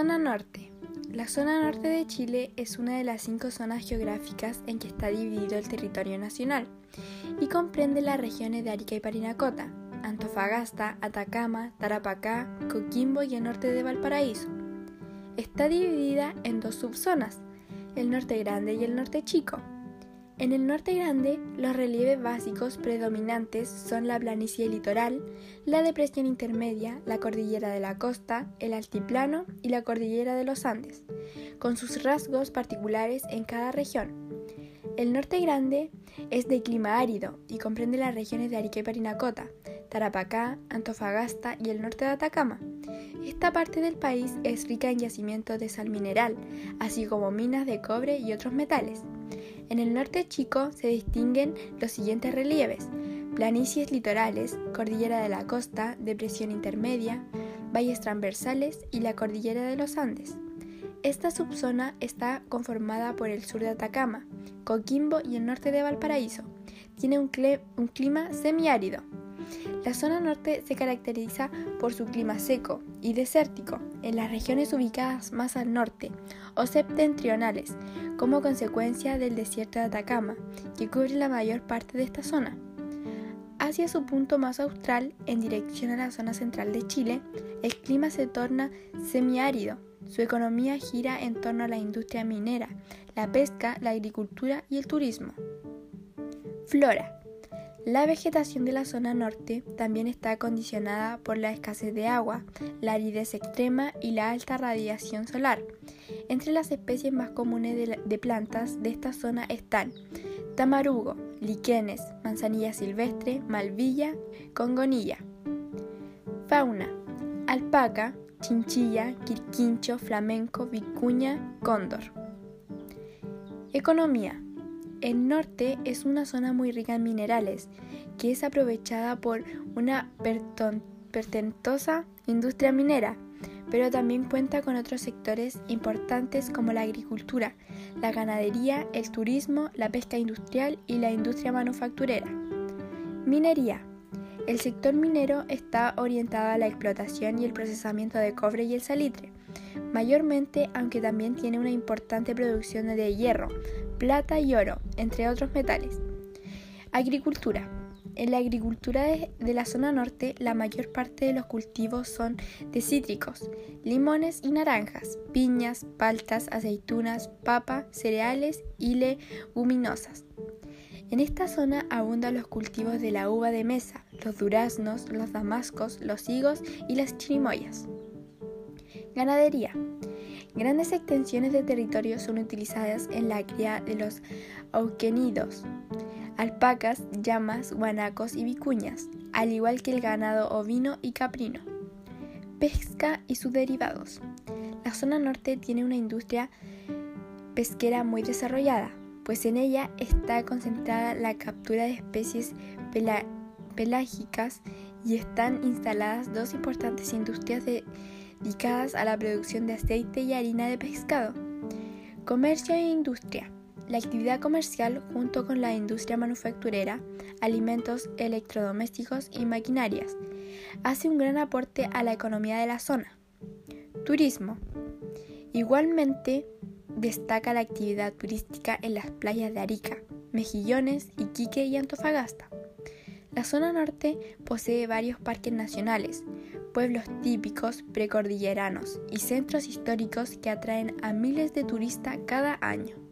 Zona Norte. La zona norte de Chile es una de las cinco zonas geográficas en que está dividido el territorio nacional y comprende las regiones de Arica y Parinacota, Antofagasta, Atacama, Tarapacá, Coquimbo y el norte de Valparaíso. Está dividida en dos subzonas, el norte grande y el norte chico. En el norte grande, los relieves básicos predominantes son la planicie litoral, la depresión intermedia, la cordillera de la costa, el altiplano y la cordillera de los Andes, con sus rasgos particulares en cada región. El norte grande es de clima árido y comprende las regiones de Arica y Parinacota, Tarapacá, Antofagasta y el norte de Atacama. Esta parte del país es rica en yacimientos de sal mineral, así como minas de cobre y otros metales. En el norte chico se distinguen los siguientes relieves: planicies litorales, cordillera de la costa, depresión intermedia, valles transversales y la cordillera de los Andes. Esta subzona está conformada por el sur de Atacama, Coquimbo y el norte de Valparaíso. Tiene un, clima semiárido. La zona norte se caracteriza por su clima seco y desértico en las regiones ubicadas más al norte o septentrionales, como consecuencia del desierto de Atacama, que cubre la mayor parte de esta zona. Hacia su punto más austral, en dirección a la zona central de Chile, el clima se torna semiárido. Su economía gira en torno a la industria minera, la pesca, la agricultura y el turismo. Flora. La vegetación de la zona norte también está condicionada por la escasez de agua, la aridez extrema y la alta radiación solar. Entre las especies más comunes de, plantas de esta zona están tamarugo, liquenes, manzanilla silvestre, malvilla, congonilla. Fauna: alpaca, chinchilla, quirquincho, flamenco, vicuña, cóndor. Economía: el norte es una zona muy rica en minerales, que es aprovechada por una pertentosa industria minera, pero también cuenta con otros sectores importantes como la agricultura, la ganadería, el turismo, la pesca industrial y la industria manufacturera. Minería. El sector minero está orientado a la explotación y el procesamiento de cobre y el salitre, mayormente aunque también tiene una importante producción de hierro, plata y oro, entre otros metales. Agricultura. En la agricultura de, la zona norte, la mayor parte de los cultivos son de cítricos, limones y naranjas, piñas, paltas, aceitunas, papa, cereales y leguminosas. En esta zona abundan los cultivos de la uva de mesa, los duraznos, los damascos, los higos y las chirimoyas. Ganadería. Grandes extensiones de territorio son utilizadas en la cría de los auquenidos, alpacas, llamas, guanacos y vicuñas, al igual que el ganado ovino y caprino. Pesca y sus derivados. La zona norte tiene una industria pesquera muy desarrollada, pues en ella está concentrada la captura de especies pelágicas y están instaladas dos importantes industrias de dedicadas a la producción de aceite y harina de pescado. Comercio e industria. La actividad comercial junto con la industria manufacturera, alimentos, electrodomésticos y maquinarias hace un gran aporte a la economía de la zona. Turismo. Igualmente destaca la actividad turística en las playas de Arica, Mejillones, Iquique y Antofagasta. La zona norte posee varios parques nacionales, pueblos típicos precordilleranos y centros históricos que atraen a miles de turistas cada año.